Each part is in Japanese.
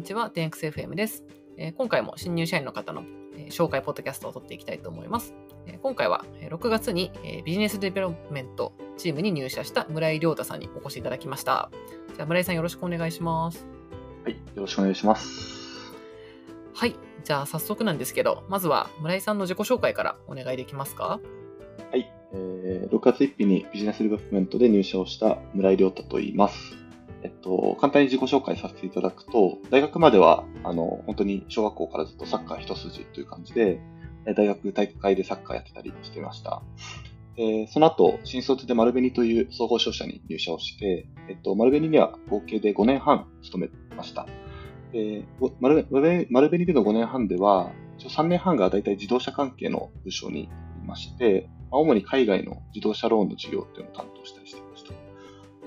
にちは、10XFM です、えー今回も新入社員の方の、えー紹介ポッドキャストを撮っていきたいと思います。えー今回はえー6月に、えービジネスデベロップメントチームに入社した村井亮太さんにお越しいただきました。じゃあ村井さんよろしくお願いします。はい、よろしくお願いします。はい。じゃあ早速なんですけど、まずは村井さんの自己紹介からお願いできますか？はい、えー6月1日にビジネスデベロップメントで入社をした村井亮太と言います。えっと、簡単に自己紹介させていただくと、大学までは、あの、本当に小学校からずっとサッカー一筋という感じで、大学体育会でサッカーやってたりしてました。でその後、新卒で丸紅という総合商社に入社をして、えっと、丸紅には合計で5年半勤めました。で丸丸紅での5年半では、3年半が大体自動車関係の部署にいまして、主に海外の自動車ローンの事業っていうのを担当したりしていました。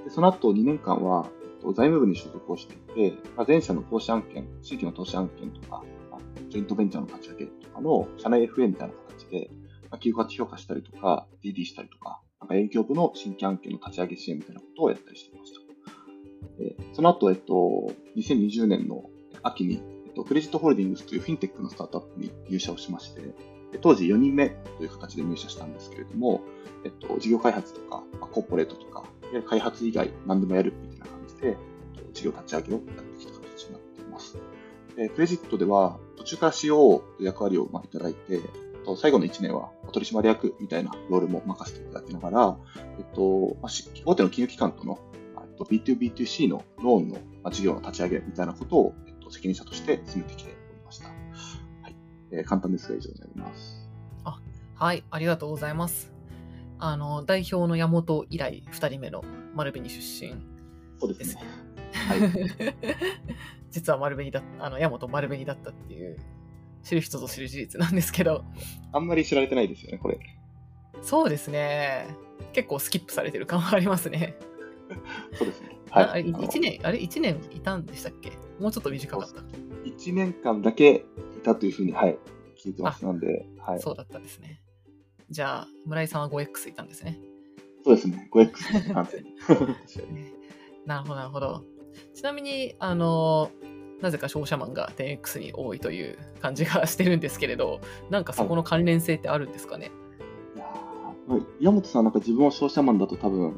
でその後2年間は、と財務部に所属をしていて、まあ、前社の投資案件、新規の投資案件とか、まあジョイントベンチャーの立ち上げとかの社内 FA みたいな形で、まあ、企業価値評価したりとか、DD したりとか、なんか営業部の新規案件の立ち上げ支援みたいなことをやったりしていました。でその後、えっと、2020年の秋に、えっと、クレジットホールディングスというフィンテックのスタートアップに入社をしまして、当時4人目という形で入社したんですけれども、えっと、事業開発とか、まあコーポレートとか、開発以外何でもやるみで、えっと事業立ち上げをやってきた形になっています。でクレジットでは、途中から CO という役割をまあいただいて、と最後の1年はお取締役みたいなロールも任せていただきながら、えっと、まあし大手の金融機関とのえっと B2B2C のローンのまあ事業の立ち上げみたいなことを、えっと、責任者として進めてきておりました。はい。えー簡単ですが以上になります。あはい、ありがとうございます。あの、代表の山本以来2人目の丸紅出身そうですねね。。実は丸紅だあの、山本丸紅だったっていう、知る人ぞ知る事実なんですけど、あんまり知られてないですよね、これ。そうですね。結構スキップされてる感はありますね。そうですね。ああれあの1年、あれ1年いたんでしたっけ？もうちょっと短かった。1年間だけいたというふうに、はい、聞いてます。なんで、はい。そうだったんですね。じゃあ、村井さんは 5X いたんですね。そうですね。5X です完全に。なるほど、なるほど。ちなみに、あの、なぜか商社マンが 10X に多いという感じがしてるんですけれど、なんかそこの関連性ってあるんですかね？いやーはい山本さんなんか自分は商社マンだと多分、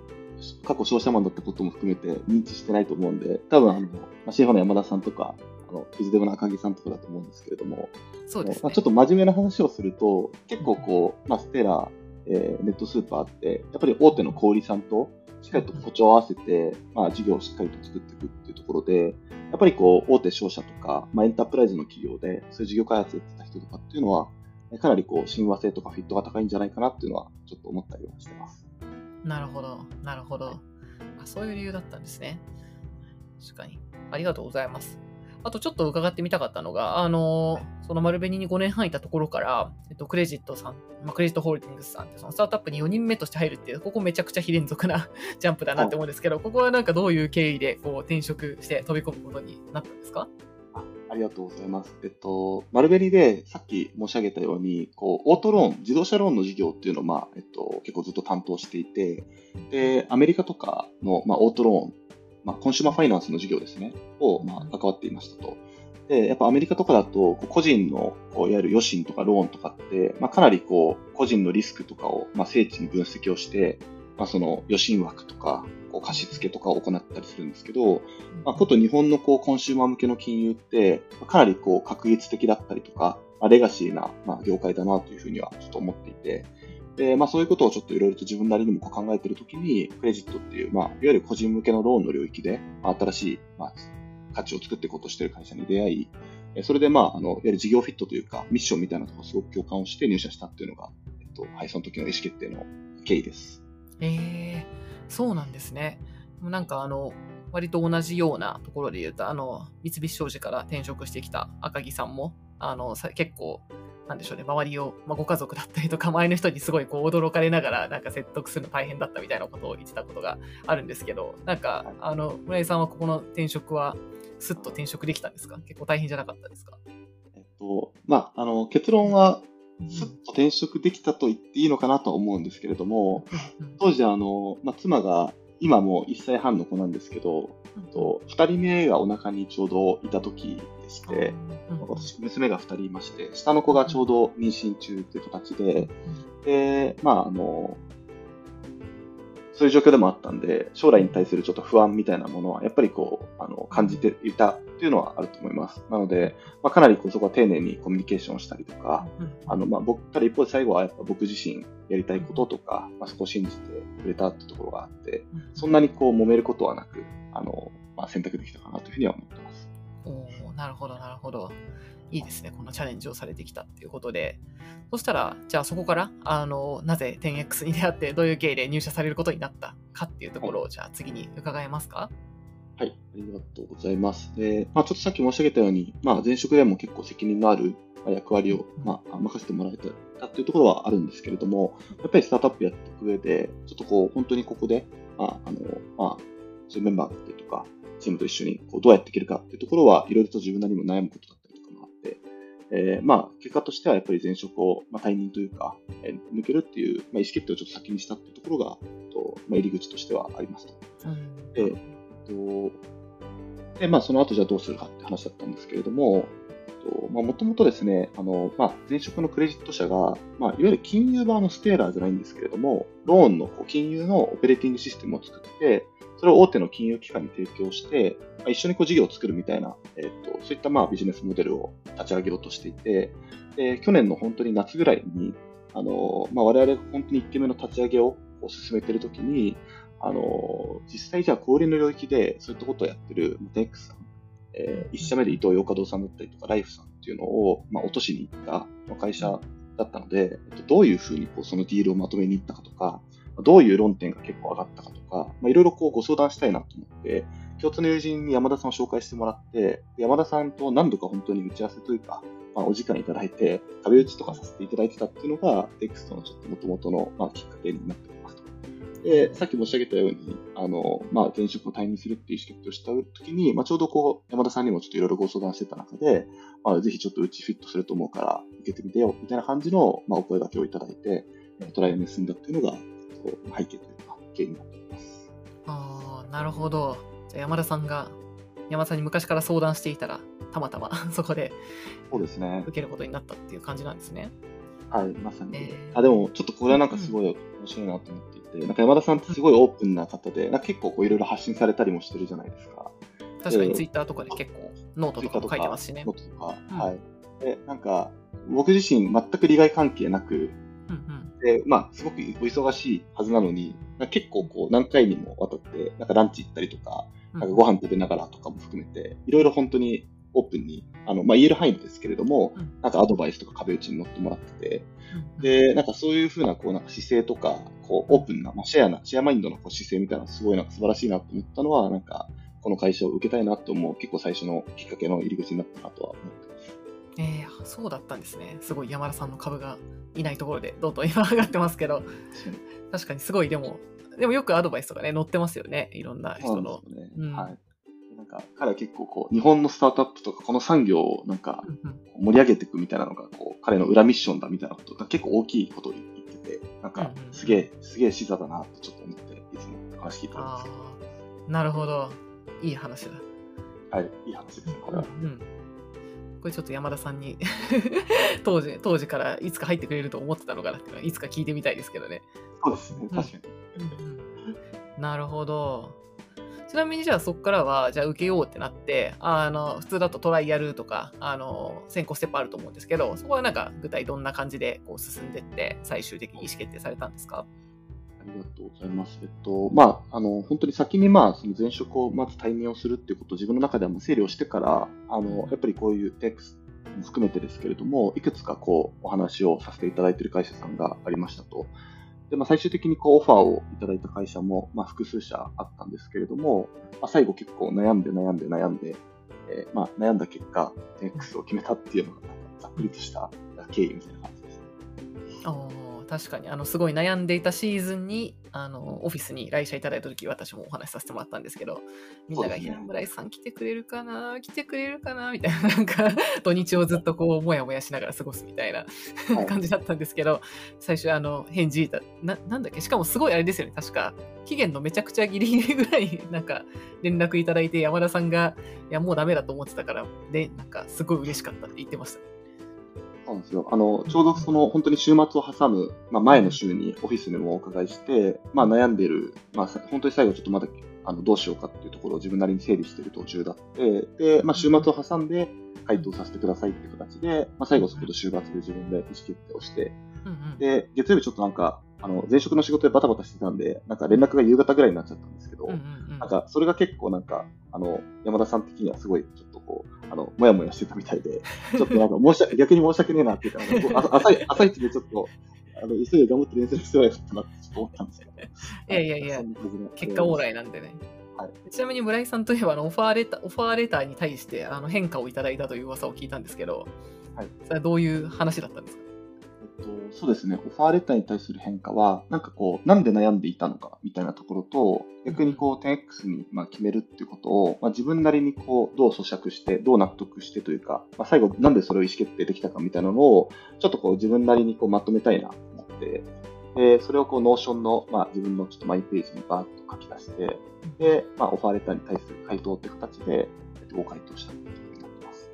過去商社マンだったことも含めて認知してないと思うんで、多分あの、まあ、シェフの山田さんとか、あの、フィズデブの赤木さんとかだと思うんですけれども、そうですねまあ、。ちょっと真面目な話をすると、結構こう、まあ、ステラ、えーネットスーパーって、やっぱり大手の小売さんとしっかりと歩調を合わせて、まあ、事業をしっかりと作っていくっていうところで、やっぱりこう、大手商社とか、まあ、エンタープライズの企業で、そういう事業開発やってた人とかっていうのは、かなりこう、親和性とかフィットが高いんじゃないかなっていうのは、ちょっと思ったりはしてます。なるほど、なるほど。あそういう理由だったんですね。確かに。ありがとうございます。あとちょっと伺ってみたかったのが、あの、その丸紅に5年半いたところから、えっと、クレジットさん、まあ、クレジットホールディングスさんって、そのスタートアップに4人目として入るっていう、ここめちゃくちゃ非連続な ジャンプだなって思うんですけど、ここはなんかどういう経緯でこう転職して飛び込むことになったんですか？ありがとうございます。えっと、丸紅でさっき申し上げたように、こう、オートローン、自動車ローンの事業っていうのを、まあ、えっと、結構ずっと担当していて、で、アメリカとかの、まあ、オートローン、まあ、コンシューマーファイナンスの事業ですね、を、まあ、関わっていましたと。で、やっぱアメリカとかだと、個人の、こういわゆる与信とかローンとかって、まあ、かなりこう、個人のリスクとかを、まあ、精緻に分析をして、まあ、その与信枠とか、こう貸付とかを行ったりするんですけど、まあ、こと日本のこうコンシューマー向けの金融って、かなりこう画一的だったりとか、まあ、レガシーな、まあ、業界だなというふうにはちょっと思っていて、で、まあそういうことをちょっといろいろと自分なりにも考えているときに、クレジットっていう、まあいわゆる個人向けのローンの領域で、まあ、新しい、まあ、価値を作っていこうとしている会社に出会い、それでまあ、あの、いわゆる事業フィットというか、ミッションみたいなところをすごく共感をして入社したっていうのが、えっと、はい、その時の意思決定の経緯です。えー、そうなんですね。なんかあの、割と同じようなところで言うと、あの、三菱商事から転職してきた赤木さんも、あの、結構、なんでしょうね、周りを、まあ、ご家族だったりとか、周りの人にすごいこう驚かれながら、なんか説得するの大変だったみたいなことを言ってたことがあるんですけど、なんか、あの、村井さんはここの転職は、すっと転職できたんですか？結構大変じゃなかったですか？えっと、まあ、あの、結論は、すっと転職できたと言っていいのかなとは思うんですけれども、当時あの、まあ、妻が今もう1歳半の子なんですけど、と2人目がお腹にちょうどいた時でして、私、娘が2人いまして、下の子がちょうど妊娠中という形で、で、まあ、あの、そういう状況でもあったんで、将来に対するちょっと不安みたいなものは、やっぱりこう、あの、感じていたっていうのはあると思います。なので、まあ、かなりこうそこは丁寧にコミュニケーションしたりとか、あの、まあ、僕、ただ一方で最後はやっぱ僕自身やりたいこととか、まあ、そこを信じてくれたってところがあって、そんなにこう揉めることはなく、あの、まあ、選択できたかなというふうには思ってます。おなるほど、なるほど。いいですね。このチャレンジをされてきたっていうことで。そしたら、じゃあそこから、あの、なぜ 10X に出会って、どういう経緯で入社されることになったかっていうところを、じゃあ次に伺えますか？はい、ありがとうございます。で、まあ、ちょっとさっき申し上げたように、まあ、前職でも結構責任のある役割を、まあ、任せてもらえたっていうところはあるんですけれども、やっぱりスタートアップやっていく上で、ちょっとこう、本当にここで、まあ、あの、まあ、そういうメンバーだったりとか、チームと一緒にこうどうやっていけるかっていうところは、いろいろと自分なりにも悩むことだっえー、まあ、結果としてはやっぱり前職を、まあ、退任というか、えー、抜けるっていう、まあ、意思決定をちょっと先にしたっていうところが、とまあ、入り口としてはありますと。うん、で、えっと、で、まあ、その後じゃあどうするかって話だったんですけれども、もともとですね、あの、まあ、前職のクレジット社が、まあ、いわゆる金融版のステーラーじゃないんですけれども、ローンの金融のオペレーティングシステムを作って、それを大手の金融機関に提供して、まあ、一緒にこう事業を作るみたいな、えっと、そういったまあビジネスモデルを立ち上げようとしていて、で去年の本当に夏ぐらいに、あの、まあ、我々が本当に1件目の立ち上げをこう進めているときに、あの、実際じゃあ小売りの領域でそういったことをやってるテックさん、えー、1社目で伊藤洋華堂さんだったりとか、ライフさんっていうのを、まあ、落としに行った会社だったので、えっと、どういうふうにこうそのディールをまとめに行ったかとか、どういう論点が結構上がったかとか、まあ、いろいろこうご相談したいなと思って、共通の友人に山田さんを紹介してもらって、山田さんと何度か本当に打ち合わせというか、まあ、お時間いただいて、壁打ちとかさせていただいてたっていうのが、テクストのちょっと元々の、まあ、きっかけになって。で、さっき申し上げたように、あの、まあ、前職を退任するっていう意思決定をしたときに、まあ、ちょうどこう、山田さんにもちょっといろいろご相談してた中で、まあ、ぜひちょっとうちフィットすると思うから、受けてみてよ、みたいな感じの、まあ、お声掛けをいただいて、トライアルに進んだっていうのが、背景というか、経緯になっています。ああ、なるほど。じゃあ山田さんが、山田さんに昔から相談していたら、たまたま そこで、そうですね。受けることになったっていう感じなんですね。はい、まさに。えーあ、でも、ちょっとこれはなんかすごい面白いなと思っていて、なんか山田さんってすごいオープンな方で、なんか結構こういろいろ発信されたりもしてるじゃないですか。確かにツイッターとかで結構ノートとかも書いてますしねノ。ートとか、うんはい。で、なんか、僕自身全く利害関係なく、うんで、まあ、すごくお忙しいはずなのに、結構こう何回にもわたって、なんかランチ行ったりとか、うん。なんかご飯食べながらとかも含めて、いろいろ本当にオープンに、あの、まあ、言える範囲ですけれども、うんなんかアドバイスとか壁打ちに乗ってもらってて、うん、で、なんかそういうふうな、こう、なんか姿勢とか、こう、オープンな、まあ、シェアな、シェアマインドのこう姿勢みたいなのすごいなんか素晴らしいなと思ったのは、なんか、この会社を受けたいなと思う、結構最初のきっかけの入り口になったなとは思ってます。えー、そうだったんですね。すごい山田さんの株がいないところでどんどん今上がってますけど、確かにすごいでも、でもよくアドバイスとかね、載ってますよね。いろんな人のそうで。すよね。うんはい。なんか、彼は結構こう、日本のスタートアップとか、この産業をなんか盛り上げていくみたいなのが、こう、彼の裏ミッションだみたいなことが結構大きいことを言ってて、なんかすげえ、すげえ視座だなとちょっと思って、いつも話聞いてまあす。あ、なるほど。いい話だ。はい、いい話ですね、これは。うんうんこれちょっと山田さんに 当時当時からいつか入ってくれると思ってたのかなっていうのはいつか聞いてみたいですけどね。そうですね、確かに。なるほど。ちなみにじゃあそこからはじゃあ受けようってなってあの普通だとトライアルとかあの先行ステップあると思うんですけどそこはなんか具体どんな感じでこう進んでって最終的に意思決定されたんですか？ありがとうございます。えっと、まあ、あの、本当に先にまあ、その前職をまず対面をするっていうことを自分の中では整理をしてから、あの、やっぱりこういうテクスも含めてですけれども、いくつかこう、お話をさせていただいている会社さんがありましたと。で、まあ、最終的にこう、オファーをいただいた会社も、まあ、複数社あったんですけれども、まあ、最後結構悩んで悩んで悩んで、えーまあ、悩んだ結果、X を決めたっていうのが、ざっくりとした経緯みたいな感じですね。あ確かに、あの、すごい悩んでいたシーズンに、あの、オフィスに来社いただいた時私もお話しさせてもらったんですけど、みんなが、そうですね。いや、村井さん来てくれるかな？来てくれるかな？みたいな、なんか、土日をずっとこう、もやもやしながら過ごすみたいなはい。感じだったんですけど、最初、あの、返事いた、な、なんだっけ？しかもすごいあれですよね、確か、期限のめちゃくちゃギリギリぐらいに なんか、連絡いただいて、山田さんが、いや、もうダメだと思ってたから、で、なんか、すごい嬉しかったって言ってました。そうなんですよ。あの、ちょうどその、本当に週末を挟む、まあ、前の週にオフィスにもお伺いして、まあ、悩んでる、まあ、さ本当に最後ちょっとまだ、あの、どうしようかっていうところを自分なりに整理している途中だって、で、まあ、週末を挟んで回答させてくださいっていう形で、まあ、最後そこで週末で自分で意思決定をして、うんうん。で、月曜日ちょっとなんか、あの、前職の仕事でバタバタしてたんで、なんか連絡が夕方ぐらいになっちゃったんですけど、うんうんうん。なんか、それが結構なんか、あの、山田さん的にはすごい、ちょっとこう、あの、もやもやしてたみたいで、ちょっとなんか申し訳、逆に申し訳ねえなっていうか、あのあ朝い 朝一でちょっと、あの、急いで頑張って練習してなかったなってちょっと思ったんですけど。いやいやいや結果オーライなんでね。はい。ちなみに村井さんといえばあのオファーレターオファーレターに対してあの変化をいただいたという噂を聞いたんですけど、はい。それはどういう話だったんですか？と、そうですね、オファーレターに対する変化は、なんかこう、なんで悩んでいたのかみたいなところと、逆にこう、10X にまあ決めるっていうことを、まあ、自分なりにこう、どう咀嚼して、どう納得してというか、まあ、最後、なんでそれを意思決定できたかみたいなのを、ちょっとこう、自分なりにこうまとめたいなと思って、で、それをこう、 Notion の、まあ、自分のちょっとマイページにバーッと書き出して、で、まあ、オファーレターに対する回答って形で、ご回答したっていうことになってます。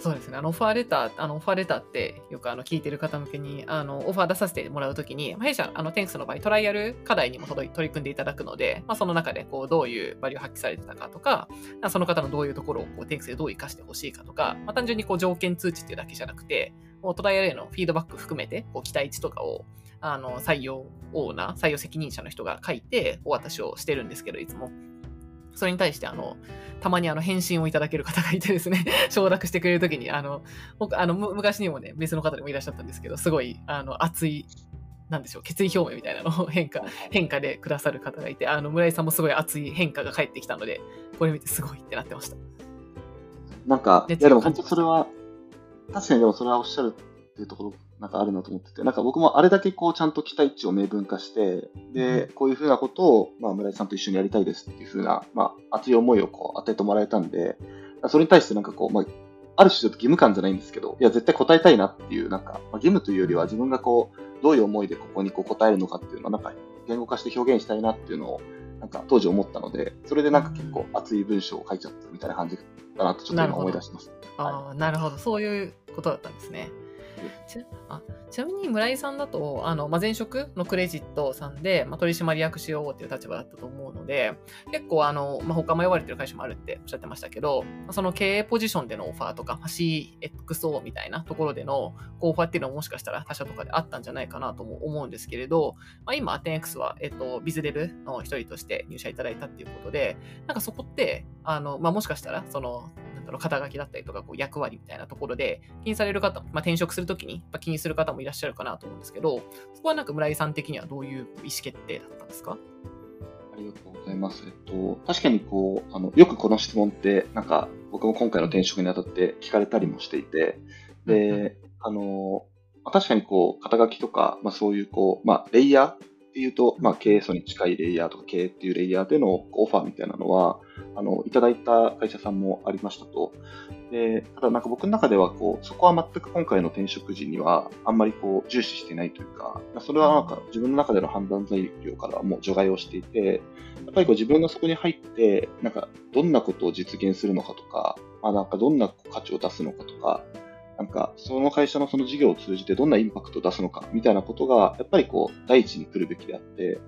そうですね。あの、オファーレター、あの、オファーレターって、よくあの、聞いてる方向けに、あの、オファー出させてもらうときに、弊社、あの、10X の場合、トライアル課題にも取り組んでいただくので、まあ、その中で、こう、どういうバリューを発揮されてたかとか、その方のどういうところを、こう、テンクスでどう活かしてほしいかとか、まあ、単純に、こう、条件通知っていうだけじゃなくて、もうトライアルへのフィードバック含めて、こう、期待値とかを、あの、採用オーナー、採用責任者の人が書いて、お渡しをしてるんですけど、いつも。それに対して、あの、たまにあの返信をいただける方がいてですね、承諾してくれるときに、あの、僕、あの、む昔にもね、別の方でもいらっしゃったんですけど、すごい、あの、熱い、なんでしょう、決意表明みたいなのを 変化、変化でくださる方がいて、あの、村井さんもすごい熱い変化が返ってきたので、これ見てすごいってなってました。なんか、い熱やでも本当それは、確かにでもそれはおっしゃるっていうところ、なんかあるなと思ってて、なんか僕もあれだけこうちゃんと期待値を明文化して、で、こういうふうなことを、まあ村井さんと一緒にやりたいですっていうふうな、まあ熱い思いをこう与えてもらえたんで、それに対してなんかこう、まあ、ある種ちょっと義務感じゃないんですけど、いや絶対答えたいなっていう、なんか、まあ、義務というよりは自分がこう、どういう思いでここにこう答えるのかっていうのをなんか言語化して表現したいなっていうのを、なんか当時思ったので、それでなんか結構熱い文章を書いちゃったみたいな感じだなとちょっと今思い出します。ああ、なるほど。そういうことだったんですね。ちあちなみに村井さんだと、あのまあ、前職のクレジットさんで、まあ、取締役しようっていう立場だったと思うので、結構あの、まあ、他迷われてる会社もあるっておっしゃってましたけど、その経営ポジションでのオファーとか、CXO みたいなところでのオファーっていうのはもしかしたら他社とかであったんじゃないかなとも思うんですけれど、まあ、今、アテン X は、えっと、ビズデブの一人として入社いただいたっていうことで、なんかそこって、あのまあ、もしかしたら、その、肩書きだったりとか、こう役割みたいなところで、気にされる方、まあ、転職するときにやっぱ気にする方もいらっしゃるかなと思うんですけど、そこはなんか村井さん的にはどういう意思決定だったんですか？ありがとうございます。えっと、確かにこう、あの、よくこの質問って、なんか、僕も今回の転職にあたって聞かれたりもしていて、で、あの、まあ確かにこう、肩書きとか、まあそういうこう、まあ、レイヤーっていうと、まあ、経営層に近いレイヤーとか、経営っていうレイヤーでのオファーみたいなのは、あの、いただいた会社さんもありましたと。で、ただなんか僕の中では、こう、そこは全く今回の転職時には、あんまりこう、重視してないというか、それはなんか自分の中での判断材料からもう除外をしていて、やっぱりこう自分がそこに入って、なんかどんなことを実現するのかとか、まあ、なんかどんな価値を出すのかとか、なんかその会社のその事業を通じてどんなインパクトを出すのかみたいなことが、やっぱりこう第一に来るべきであって、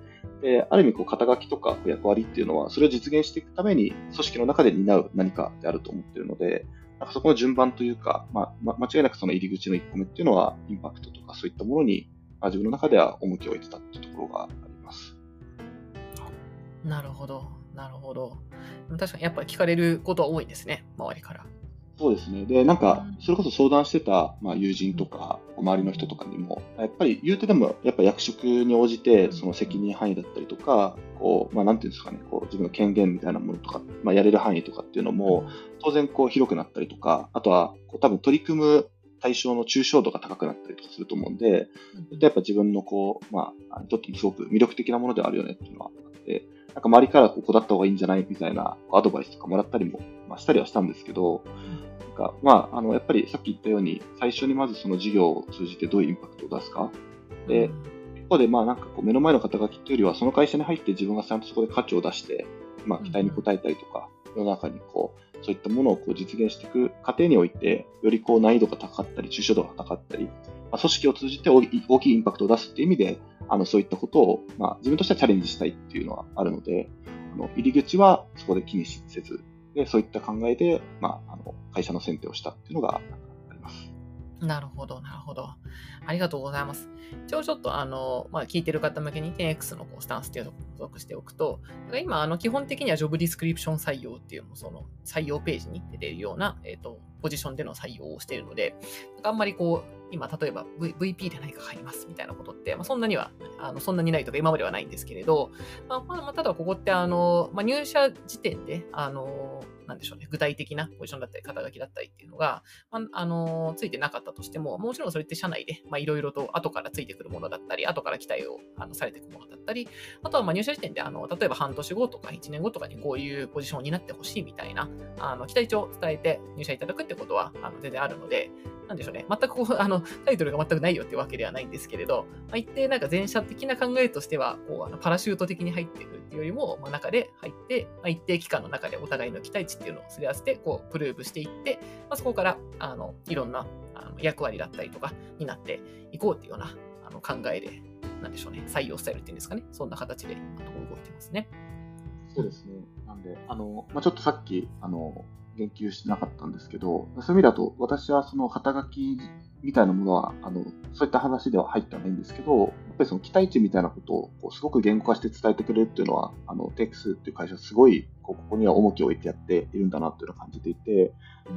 である意味こう肩書きとか役割っていうのは、それを実現していくために組織の中で担う何かであると思っているので、なんかそこの順番というか、まあ、ま間違いなくその入り口の1個目っていうのは、インパクトとかそういったものに、まあ、自分の中では重きを置いてたっていうところがあります。なるほど、なるほど。確かにやっぱり聞かれることは多いんですね、周りから。そうですね。で、なんか、それこそ相談してた、まあ、友人とか、周りの人とかにも、やっぱり言うてでも、やっぱ役職に応じて、その責任範囲だったりとか、こう、まあ、なんていうんですかね、こう、自分の権限みたいなものとか、まあ、やれる範囲とかっていうのも、当然、こう、広くなったりとか、あとは、こう、多分取り組む、対象の抽象度が高くなったりとかすると思うんで、やっぱ自分のこう、まあ、とってもすごく魅力的なものではあるよねっていうのはあって、なんか周りからここだった方がいいんじゃないみたいなアドバイスとかもらったりも、まあ、したりはしたんですけど、か。まあ、あの、やっぱりさっき言ったように、最初にまずその事業を通じてどういうインパクトを出すか。で、一方でまあなんかこう目の前の肩書きっていうよりは、その会社に入って自分がちゃんとそこで価値を出して、まあ期待に応えたりとか、世の中にこう、そういったものをこう実現していく過程において、よりこう難易度が高かったり、抽象度が高かったり、まあ、組織を通じて大きいインパクトを出すっていう意味で、あのそういったことを、まあ、自分としてはチャレンジしたいっていうのはあるので、あの入り口はそこで気にせず、でそういった考えで、まあ、あの会社の選定をしたっていうのがあります。なるほど、なるほど。ありがとうございます。一応ちょっとあの、まあ、聞いてる方向けに 10X のこうスタンスっていうのを補足しておくと、今、あの基本的にはジョブディスクリプション採用っていうその採用ページに出ているような、えっ、ー、と、ポジションでの採用をしているので、あんまりこう、今、例えば、v、VP で何か入りますみたいなことって、まあ、そんなには、あのそんなにないとか今まではないんですけれど、まあ、まあ、ただここって、あの、まあ、入社時点で、あの、なんでしょうね、具体的なポジションだったり、肩書きだったりっていうのが、まあ、あの、ついてなかったとしても、もちろんそれって社内で、まあ、いろいろと後からついてくるものだったり、後から期待をあのされていくものだったり、あとはまあ入社時点で、あの、例えば半年後とか1年後とかにこういうポジションになってほしいみたいな、あの、期待値を伝えて入社いただくってことは、あの、全然あるので、なんでしょうね、全くこう、あの、タイトルが全くないよってわけではないんですけれど、まあ、一定なんか前者的な考えとしては、こう、あのパラシュート的に入ってくるっていうよりも、まあ、中で入って、まあ、一定期間の中でお互いの期待値っていうのをすり合わせて、こう、プルーブしていって、まあ、そこから、あの、いろんなあの役割だったりとかになっていこうっていうようなあの考えで、なんでしょうね、採用スタイルっていうんですかね、そんな形で動いてますね。そうですね。なんで、あの、まあ、ちょっとさっき、あの、言及してなかったんですけど、そういう意味だと、私はその肩書きみたいなものは、あの、そういった話では入ってはないんですけど、やっぱりその期待値みたいなことをこうすごく言語化して伝えてくれるっていうのは、あの、テックスっていう会社すごい、ここには重きを置いてやっているんだなっていうのを感じていて、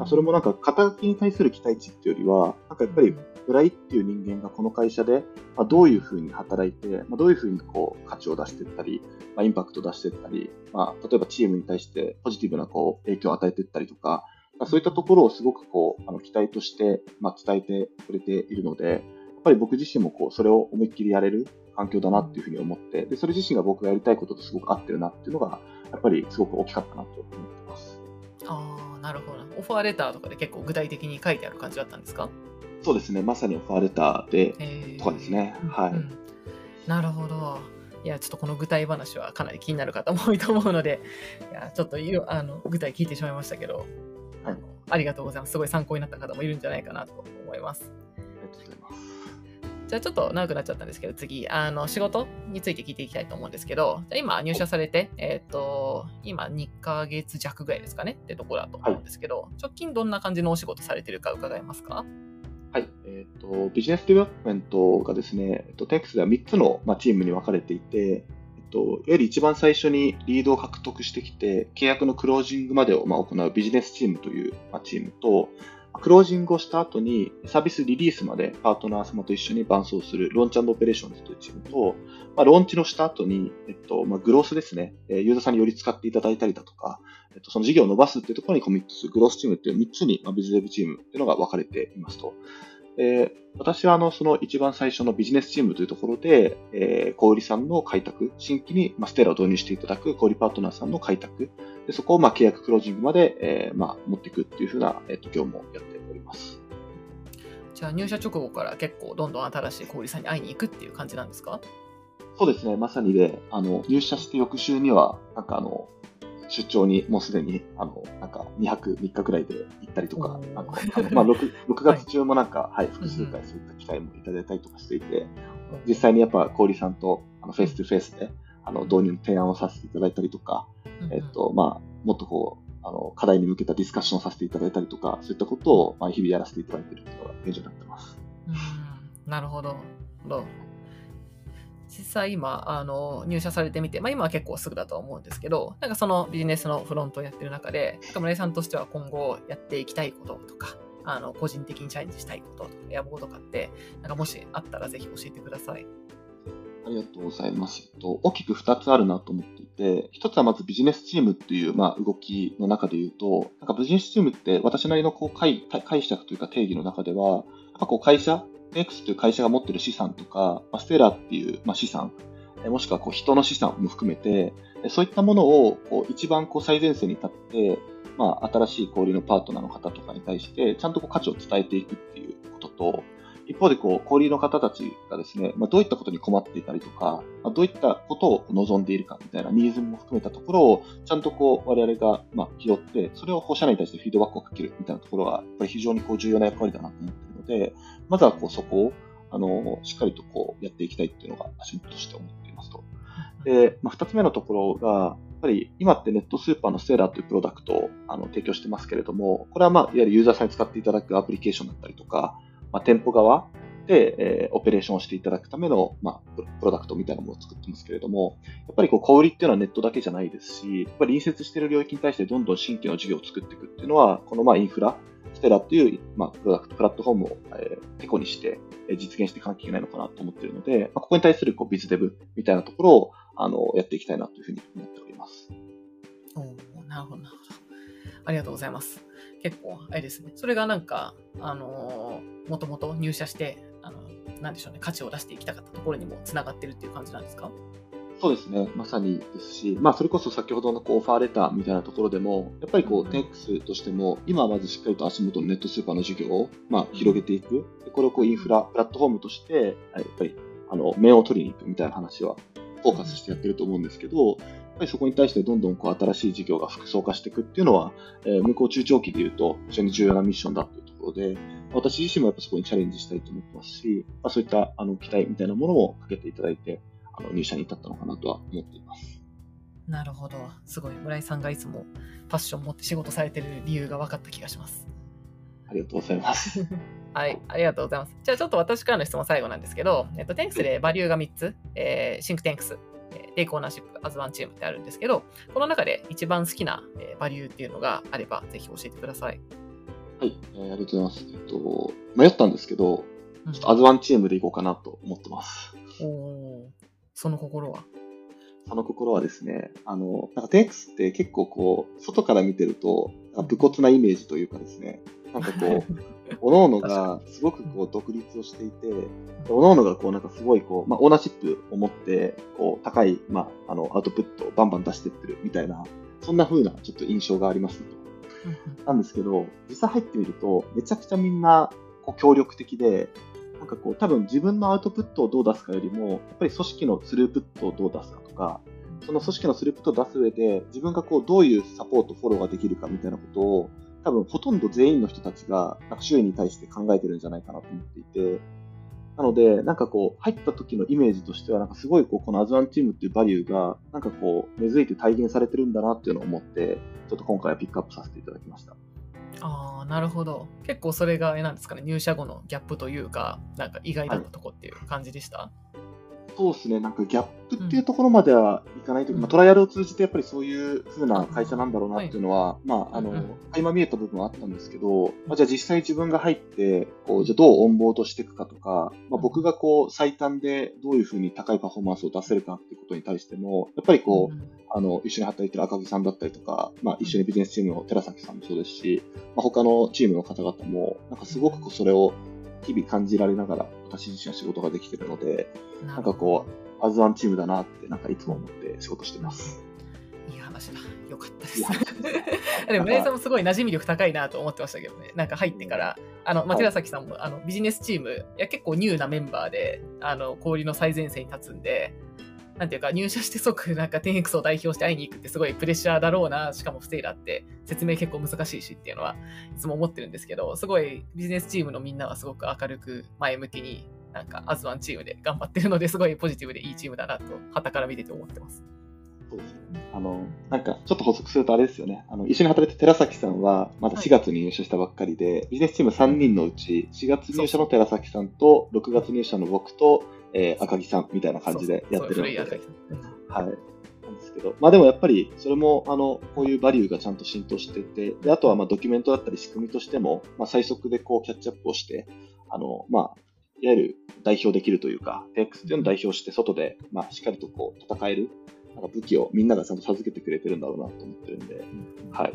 それもなんか肩書きに対する期待値っていうよりは、なんかやっぱり村井っていう人間がこの会社で、まあ、どういうふうに働いて、まあ、どういうふうにこう価値を出していったり、まあ、インパクトを出していったり、まあ、例えばチームに対してポジティブなこう影響を与えていったりとか、まあ、そういったところをすごくこうあの期待として、まあ、伝えてくれているので、やっぱり僕自身もこうそれを思いっきりやれる環境だなっていうふうに思って、でそれ自身が僕がやりたいこととすごく合ってるなっていうのが、やっぱりすごく大きかったなと思ってます。ああ、なるほど。オファーレターとかで結構具体的に書いてある感じだったんですか？そうですね、まさにオファーレターでとかですね。はい、うん、なるほど。いや、ちょっとこの具体話はかなり気になる方も多いと思うので、いや、ちょっとあの具体聞いてしまいましたけど、あのありがとうございます。すごい参考になった方もいるんじゃないかなと思います。ありがとうございます。じゃあちょっと長くなっちゃったんですけど、次、あの仕事について聞いていきたいと思うんですけど、じゃ今入社されて、えっ、ー、と、今2ヶ月弱ぐらいですかねってところだと思うんですけど、はい、直近どんな感じのお仕事されてるか伺えますか？はい。えっ、ー、と、ビジネスデベロップメントがですね、えっと、10X では3つの、まあ、チームに分かれていて、と、いわゆる一番最初にリードを獲得してきて、契約のクロージングまでをま行うビジネスチームというチームと、クロージングをした後にサービスリリースまでパートナー様と一緒に伴走するローンチオペレーションズというチームと、まあ、ローンチのした後に、えっと、まあ、グロースですね、ユーザーさんにより使っていただいたりだとか、えっと、その事業を伸ばすっていうところにコミットするグロースチームっていう3つに、まあ、 BizDev チームっていうのが分かれていますと。えー、私はあのその一番最初のビジネスチームというところで、えー、小売さんの開拓、新規に、まあ、ステラを導入していただく小売パートナーさんの開拓、でそこをまあ契約クロージングまで、えーまあ、持っていくっていうふうな、えー、と業務をやっております。じゃあ入社直後から結構どんどん新しい小売さんに会いに行くっていう感じなんですか？そうですね、まさにで、あの入社して翌週には、なんかあの出張にもうすでに、あの、なんか2泊3日くらいで行ったりとか、あのまあ6、6 月中もなんか、はい、複数回そういった機会もいただいたりとかしていて、実際にやっぱ氷さんとあのフェイス2フェイスであの導入の提案をさせていただいたりとか、えっと、まあ、もっとこう、あの課題に向けたディスカッションをさせていただいたりとか、そういったことを、まあ、日々やらせていただいているというのが現状になってます。うん。なるほど。実際今、あの、入社されてみて、まあ今は結構すぐだと思うんですけど、なんかそのビジネスのフロントをやってる中で、村井さんとしては今後やっていきたいこととか、あの、個人的にチャレンジしたいこととか、野望とかって、なんかもしあったらぜひ教えてください。ありがとうございます。と大きく2つあるなと思っていて、1つはまずビジネスチームっていう、まあ、動きの中で言うと、なんかビジネスチームって私なりのこう解解釈というか定義の中では、こう会社、X という会社が持っている資産とか、まあ、ステラっていう、まあ、資産、もしくはこう人の資産も含めて、そういったものをこう一番こう最前線に立って、まあ、新しい小売のパートナーの方とかに対して、ちゃんとこう価値を伝えていくっていうことと、一方でこう、小売の方たちがですね、まあ、どういったことに困っていたりとか、まあ、どういったことを望んでいるかみたいなニーズも含めたところを、ちゃんとこう、我々が、まあ、拾って、それをこう、社内に対してフィードバックをかけるみたいなところは、やっぱり非常にこう、重要な役割だなと思ってので、まずはこう、そこを、あの、しっかりとこう、やっていきたいっていうのが、足元として思っていますと。で、まあ、二つ目のところが、やっぱり今ってネットスーパーのステーラーというプロダクトをあの提供してますけれども、これはまあ、いわゆるユーザーさんに使っていただくアプリケーションだったりとか、まあ、店舗側で、えー、オペレーションをしていただくための、まあ、プロダクトみたいなものを作ってますけれども、やっぱりこう、小売りっていうのはネットだけじゃないですし、やっぱり隣接している領域に対してどんどん新規の事業を作っていくっていうのは、このまあインフラ、テラっていう、まあ、プロダクト、プラットフォームを、えー、テコにして、えー、実現していかなきゃいけないのかなと思っているので、まあ、ここに対するこうビズデブみたいなところを、あの、やっていきたいなというふうに思っております。おなるほど、なるほど。ありがとうございます。結構、あれですね。それがなんか、あのー、もともと入社して、あの、なんでしょうね、価値を出していきたかったところにもつながってるっていう感じなんですか？そうですね、まさにですし、まあ、それこそ先ほどのこうオファーレターみたいなところでも、やっぱりこう、テックスとしても、今はまずしっかりと足元のネットスーパーの事業を、まあ、広げていく。これをこうインフラ、プラットフォームとして、やっぱり、あの、面を取りに行くみたいな話は、フォーカスしてやってると思うんですけど、やっぱりそこに対してどんどんこう新しい事業が複層化していくっていうのは、えー、向こう中長期で言うと非常に重要なミッションだというところで、私自身もやっぱそこにチャレンジしたいと思ってますし、まあ、そういったあの期待みたいなものもかけていただいて、あの入社に至ったのかなとは思っています。なるほど。すごい。村井さんがいつもパッションを持って仕事されてる理由が分かった気がします。ありがとうございます。はい、ありがとうございます。じゃあちょっと私からの質問最後なんですけど、えっと、10X でバリューが3つ、えー、 Think 10X、 Take Ownership、 As One Team ってあるんですけど、この中で一番好きな、えー、バリューっていうのがあれば、ぜひ教えてください。はい、えー、ありがとうございます。えっと、迷ったんですけど、ちょっと As One Team でいこうかなと思ってます。うん、おその心は？その心はですね、あの、なんか 10X って結構こう、外から見てると、武骨なイメージというかですね、なんかこう、おのおのがすごくこう独立をしていて、おのおのがこうなんかすごいこう、まあ、オーナーシップを持って、こう、高い、まあ、あの、アウトプットをバンバン出していってるみたいな、そんな風なちょっと印象があります。と。なんですけど、実際入ってみると、めちゃくちゃみんな、こう、協力的で、なんかこう、多分自分のアウトプットをどう出すかよりも、やっぱり組織のスループットをどう出すかとか、その組織のスループットを出す上で、自分がこう、どういうサポート、フォローができるかみたいなことを、多分ほとんど全員の人たちが、なんか周囲に対して考えてるんじゃないかなと思っていて、なので、なんかこう、入った時のイメージとしては、なんかすごいこう、このアズワンチームっていうバリューが、なんかこう、根付いて体現されてるんだなっていうのを思って、ちょっと今回はピックアップさせていただきました。ああ、なるほど。結構それが、なんですかね、入社後のギャップというか、なんか意外だったとこっていう感じでした、はいそうですね、なんかギャップっていうところまではいかないというか、うん、まあ、トライアルを通じてやっぱりそういう風な会社なんだろうなっていうのは、はい、まあ、あの、垣間見えた部分はあったんですけど、まあ、じゃあ実際自分が入って、こう、じゃあどうオンボードしていくかとか、まあ、僕がこう、最短でどういう風に高いパフォーマンスを出せるかっていうことに対しても、やっぱりこう、あの、一緒に働いてる赤木さんだったりとか、まあ、一緒にビジネスチームの寺崎さんもそうですし、まあ、他のチームの方々も、なんかすごくこう、それを日々感じられながら、私自身は仕事ができてるので、なんかこう、アズワンチームだなって、なんかいつも思って仕事してます。いい話だ。よかったです。でも、村井さんもすごい馴染み力高いなと思ってましたけどね。なんか入ってから、あの、まあ、寺崎さんも、あの、ビジネスチーム、いや、結構ニューなメンバーで、あの、氷の最前線に立つんで、なんていうか、入社して即、なんか 10X を代表して会いに行くってすごいプレッシャーだろうな、しかも不正だって説明結構難しいしっていうのはいつも思ってるんですけど、すごいビジネスチームのみんなはすごく明るく前向きになんか、アズワンチームで頑張ってるので、すごいポジティブでいいチームだなと、旗から見てて思ってます。そうですね。あの、なんか、ちょっと補足するとあれですよね。あの、一緒に働いて寺崎さんは、まだ4月に入社したばっかりで、はい、ビジネスチーム3人のうち、4月入社の寺崎さんと、6月入社の僕と、えー、赤木さんみたいな感じでやってるので。はい。なんですけど、まあでもやっぱり、それも、あの、こういうバリューがちゃんと浸透していて、で、あとは、まあ、ドキュメントだったり仕組みとしても、まあ、最速でこう、キャッチアップをして、あの、まあ、いわゆる代表できるというか、TX っていうのを代表して外で、まあ、しっかりとこう戦える、なんか武器をみんながちゃんと授けてくれてるんだろうなと思ってるんで、はい。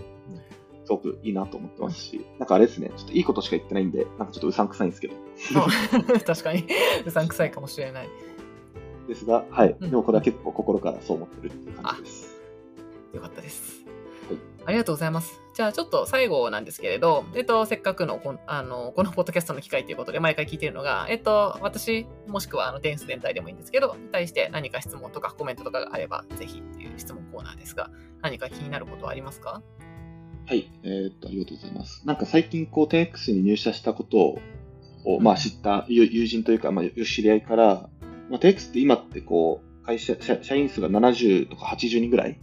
すごくいいなと思ってますし、なんかあれですね、ちょっといいことしか言ってないんで、なんかちょっとうさんくさいんですけど。確かに、うさんくさいかもしれない。ですが、はい。うんでもこれは結構心からそう思ってるっていう感じです。よかったですはい。ありがとうございます。じゃあちょっと最後なんですけれど、えっと、せっかくのこんあのこのポッドキャストの機会ということで毎回聞いてるのが、えっと、私、もしくはあのテンス全体でもいいんですけど、に対して何か質問とかコメントとかがあれば、ぜひっていう質問コーナーですが、何か気になることはありますか？はい。えーっと、ありがとうございます。なんか最近、こう、10X に入社したことを、まあ、知った友友人というか、まあ、知り合いから、まあ、10X って今ってこう、会社、社社員数が70とか80人ぐらい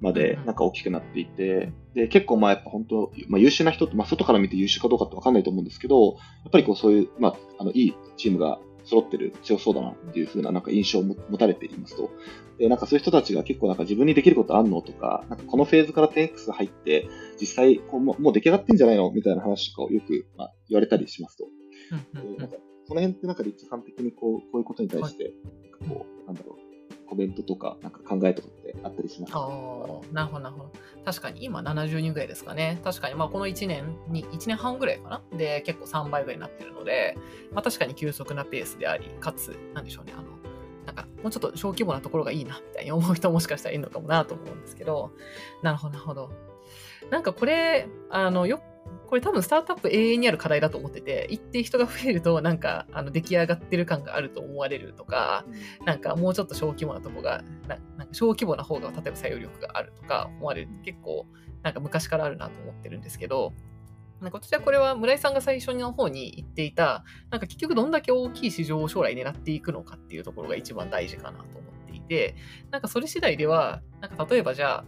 までうんなんか大きくなっていて、で、結構まあやっぱ本当、まあ優秀な人って、まあ外から見て優秀かどうかってわかんないと思うんですけど、やっぱりこうそういう、まあ、あの、いいチームが揃ってる、強そうだなっていう風ななんか印象をも持たれていますと。で、なんかそういう人たちが結構なんか自分にできることあんのとか、なんかこのフェーズから 10X 入って、実際こうもうもう出来上がってんじゃないのみたいな話とかをよく、まあ、言われたりしますと。なんかその辺ってなんかリッチさん的にこうこういうことに対して、こう、なんだろう、コメントとか、なんか考えとかってあったりしますか？ああ、なるほど、なるほど。確かに今70人ぐらいですかね。確かにまあこの1年に、1年半ぐらいかな？で、結構3倍ぐらいになってるので、まあ確かに急速なペースであり、かつ、なんでしょうね、あの、なんかもうちょっと小規模なところがいいな、みたいに思う人もしかしたらいるのかもなと思うんですけど、なるほど、なるほど。なんかこれ、あの、よこれ多分スタートアップ永遠にある課題だと思ってて、一定人が増えると、なんか、あの、出来上がってる感があると思われるとか、なんかもうちょっと小規模なとこが、ななんか小規模な方が例えば採用力があるとか思われる。結構なんか昔からあるなと思ってるんですけど、なんか私はこれは村井さんが最初の方に言っていた、なんか結局どんだけ大きい市場を将来狙っていくのかっていうところが一番大事かなと思っていて、なんかそれ次第では、なんか例えばじゃあ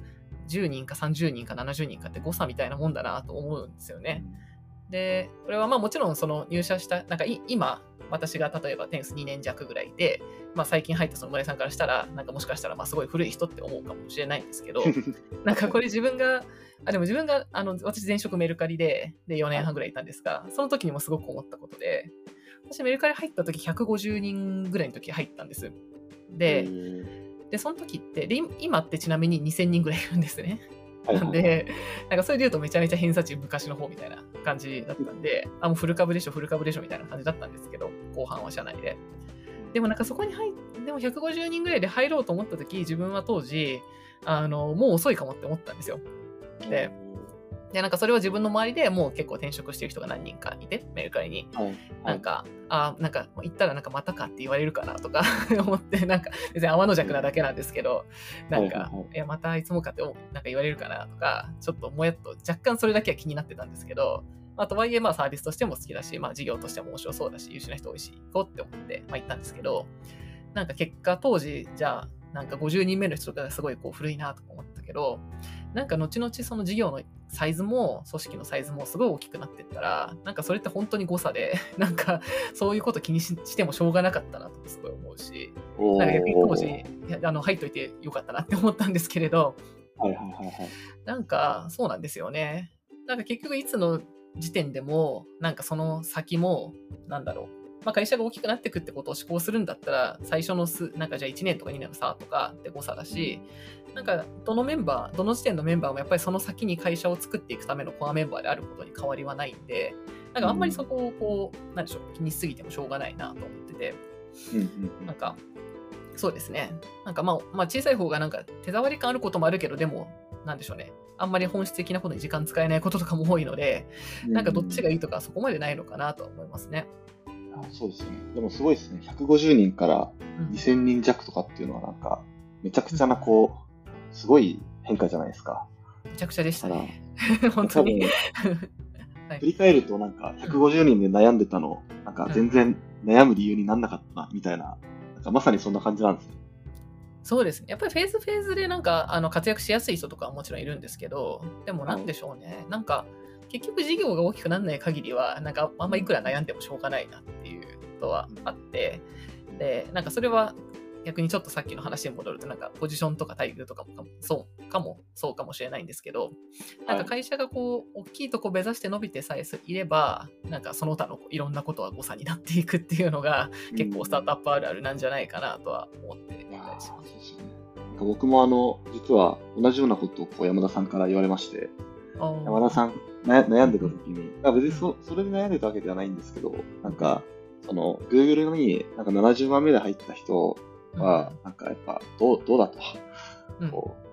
10人か30人か70人かって誤差みたいなもんだなと思うんですよね。で、これはまあもちろんその入社した、なんかい今、私が例えばテニス2年弱ぐらいで、まあ最近入ったその村井さんからしたら、なんかもしかしたらまあすごい古い人って思うかもしれないんですけど、なんかこれ自分が、あ、でも自分が、あの、私前職メルカリで、で4年半ぐらいいたんですが、その時にもすごく思ったことで、私メルカリ入った時150人ぐらいの時入ったんです。で、で、その時って、で今ってちなみに2000人ぐらいいるんですね。なんで、なんかそれで言うとめちゃめちゃ偏差値昔の方みたいな感じだったんで、あ、もうフル株でしょ、フル株でしょみたいな感じだったんですけど、後半は社内で。でもなんかそこに入っでも150人ぐらいで入ろうと思った時、自分は当時、あの、もう遅いかもって思ったんですよ。で、で、なんかそれは自分の周りでもう結構転職してる人が何人かいて、メルカリに。はい、なんか、あなんか、行ったらなんかまたかって言われるかなとか 思って、なんか、別に天の弱なだけなんですけど、なんか、はいはいや、またいつもかってなんか言われるかなとか、ちょっともやっと、若干それだけは気になってたんですけど、まあ、とはいえ、まあ、サービスとしても好きだし、まあ、事業としても面白そうだし、優秀な人多いし、行こうって思って、まあ、行ったんですけど、なんか結果、当時、じゃあ、なんか50人目の人とかがすごいこう古いなとか思ったけど、なんか後々その事業のサイズも組織のサイズもすごい大きくなってったら、なんかそれって本当に誤差で、なんかそういうこと気にししてもしょうがなかったなとすごい思うし、なんか逆に当時、あの入っといてよかったなって思ったんですけれど、はいはいはいはい。なんかそうなんですよね。なんか結局いつの時点でも、なんかその先も、なんだろう。まあ、会社が大きくなっていくってことを思考するんだったら、最初のす、なんかじゃあ1年とか2年の差とかって誤差だし、なんかどのメンバー、どの時点のメンバーもやっぱりその先に会社を作っていくためのコアメンバーであることに変わりはないんで、なんかあんまりそこをこう、なんでしょう、気にしすぎてもしょうがないなと思ってて、なんか、そうですね。なんかまあ、まあ、小さい方がなんか手触り感あることもあるけど、でも、なんでしょうね。あんまり本質的なことに時間使えないこととかも多いので、なんかどっちがいいとかそこまでないのかなとは思いますね。あそうですよね。でもすごいですね。150人からうん2000人弱とかっていうのはなんか、めちゃくちゃなこう、すごい変化じゃないですか。めちゃくちゃでしたね。本当に。、はい振り返るとなんか150人で悩んでたの、なんか全然悩む理由になんなかったな、みたいな、なんかまさにそんな感じなんですね。そうですね。やっぱりフェーズフェーズでなんかあの活躍しやすい人とかはもちろんいるんですけど、でもなんでしょうね。なんか結局事業が大きくならない限りは、なんかあんまいくら悩んでもしょうがないなっていうことはあって、で、なんかそれは逆にちょっとさっきの話に戻ると、なんかポジションとか待遇とかもそうかも、そうかもしれないんですけど、なんか会社がこう、大きいとこ目指して伸びてさえいれば、なんかその他のいろんなことは誤差になっていくっていうのが、結構スタートアップあるあるなんじゃないかなとは思っていたりします。僕もあの、実は同じようなことをこう山田さんから言われまして、山田さん悩んでた時に、あ別にそそれで悩んでたわけではないんですけど、なんか、その、Google になんか70番目で入った人は、なんかやっぱどう、どうだと。こう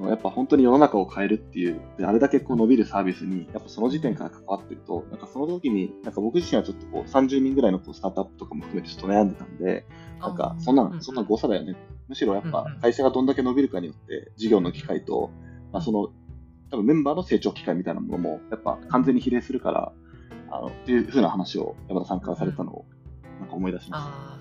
そのやっぱ本当に世の中を変えるっていう、であれだけこう伸びるサービスに、やっぱその時点から関わってると、なんかその時に、なんか僕自身はちょっとこう30人ぐらいのこうスタートアップとかも含めてちょっと悩んでたんで、なんかそんな、そんな誤差だよね。むしろやっぱ会社がどんだけ伸びるかによって事業の機会と、まあその多分メンバーの成長機会みたいなものも、やっぱ完全に比例するから、あの、っていうふうな話を山田さんからされたのを、なんか思い出しました。あ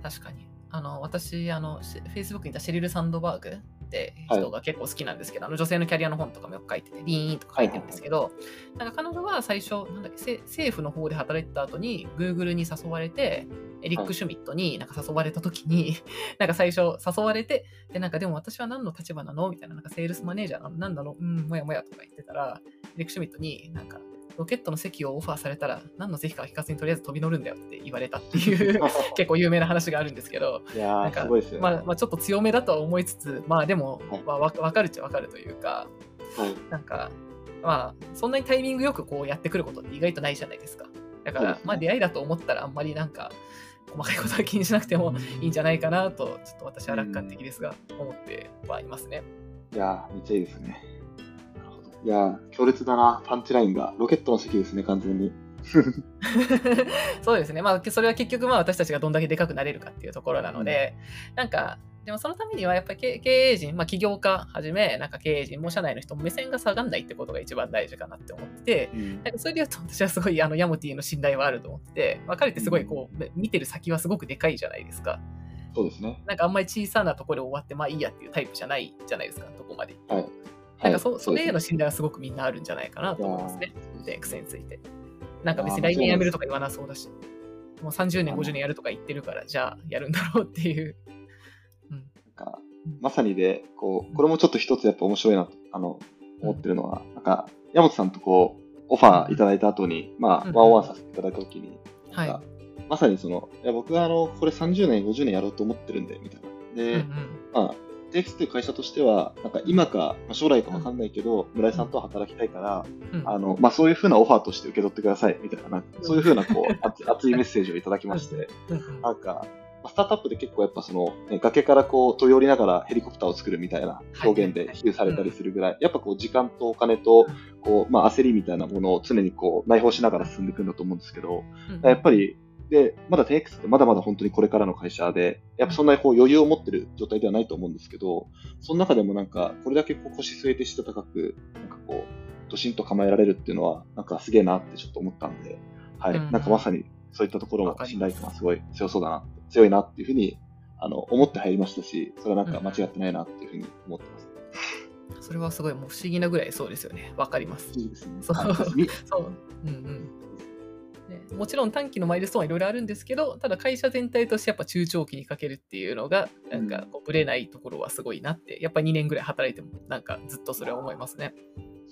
あ、確かに。あの、私、あの、Facebook にいたシェリル・サンドバーグって人が結構好きなんですけど、はい、あの女性のキャリアの本とかもよく書いてて、リーンとか書いてるんですけど、なんか彼女は最初、なんだっけ、政府の方で働いてた後に、Google に誘われて、エリック・シュミットになんか誘われた時に、なんか最初誘われて、で、なんかでも私は何の立場なの？みたいな、なんかセールスマネージャーなのなんだろう？うん、もやもやとか言ってたら、エリック・シュミットになんか、ロケットの席をオファーされたら何の席か聞かずにとりあえず飛び乗るんだよって言われたっていう 結構有名な話があるんですけどいやなんか、ね、まあ、まあ、ちょっと強めだとは思いつつまあでも、はい、まあ、分かるっちゃ分かるというか、はい、なんかまあそんなにタイミングよくこうやってくることって意外とないじゃないですか。だから、ね、まあ出会いだと思ったらあんまりなんか細かいことは気にしなくてもいいんじゃないかなとちょっと私は楽観的ですが思ってはいますね。いやめっちゃいいですねいや強烈だな、パンチラインが。ロケットの席ですね、完全に。そうですね。まあ、それは結局、まあ、私たちがどんだけでかくなれるかっていうところなので、うん、なんか、でもそのためにはやっぱり経営陣、まあ、起業家はじめ、なんか経営陣も社内の人も目線が下がんないってことが一番大事かなって思ってて、うん、なんかそれで言うと私はすごいあのヤモティの信頼はあると思ってて、まあ、彼ってすごいこう、うん、見てる先はすごくでかいじゃないですか。そうですね。なんかあんまり小さなところで終わってまあいいやっていうタイプじゃないじゃないですか、どこまで。はいなんかそ,、それへの信頼はすごくみんなあるんじゃないかなと思いますね。ゼンクスについて。なんか別に来年辞めるとか言わなそうだし、もう30年、50年やるとか言ってるから、じゃあやるんだろうっていう。うん、なんかまさにで、こう、これもちょっと一つやっぱ面白いなとあの思ってるのは、なんか、山本さんとこう、オファーいただいた後に、まあ、ワンオンワンさせていただいた時に、はい、まさにその、いや僕はあの、これ30年、50年やろうと思ってるんで、みたいな。で、うんうん、まあ、TX という会社としては、なんか今か、まあ、将来かわかんないけど、村井さんと働きたいから、うん、あの、まあ、そういうふうなオファーとして受け取ってください、みたいな、そういうふうな、こう、熱いメッセージをいただきまして、なんか、スタートアップで結構やっぱその、ね、崖からこう飛び降りながらヘリコプターを作るみたいな表現で比喩されたりするぐらい、やっぱこう時間とお金と、こう、まあ焦りみたいなものを常にこう内包しながら進んでいくんだと思うんですけど、やっぱりで、まだ 10X ってまだまだ本当にこれからの会社で、やっぱそんなにこう余裕を持ってる状態ではないと思うんですけど、その中でもなんか、これだけこう腰据えて質高く、なんかこう、ドシンと構えられるっていうのは、なんかすげえなってちょっと思ったんで、はい。うん、なんかまさにそういったところも信頼感はすごい強そうだな、強いなっていうふうに、あの、思って入りましたし、それはなんか間違ってないなっていうふうに思ってます。うん、それはすごいもう不思議なぐらいそうですよね。わかります。いいですね。そう。そう。うんうん。ね、もちろん短期のマイルストーンはいろいろあるんですけど、ただ会社全体としてやっぱ中長期にかけるっていうのが、なんかこうぶれないところはすごいなって、やっぱ2年ぐらい働いても、なんかずっとそれは思いますね。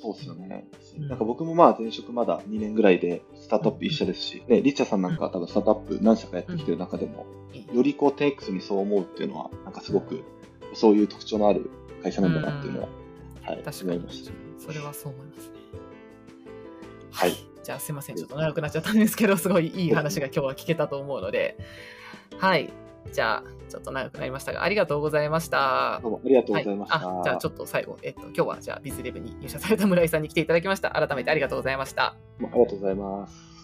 そうですよね。なんか僕もまあ前職まだ2年ぐらいでスタートアップ一緒ですし、ね、リッチャさんなんか多分スタートアップ何社かやってきてる中でも、よりこう 10X にそう思うっていうのは、なんかすごくそういう特徴のある会社なんだなっていうのは、はい、確かに。それはそう思いますね。はい。じゃあすいません、ちょっと長くなっちゃったんですけど、すごいいい話が今日は聞けたと思うので、はい。じゃあ、ちょっと長くなりましたが、ありがとうございました。どうもありがとうございました。はい、じゃあ、ちょっと最後、えっと、今日はじゃあ、ビズレブに入社された村井さんに来ていただきました。改めてありがとうございました。ありがとうございます。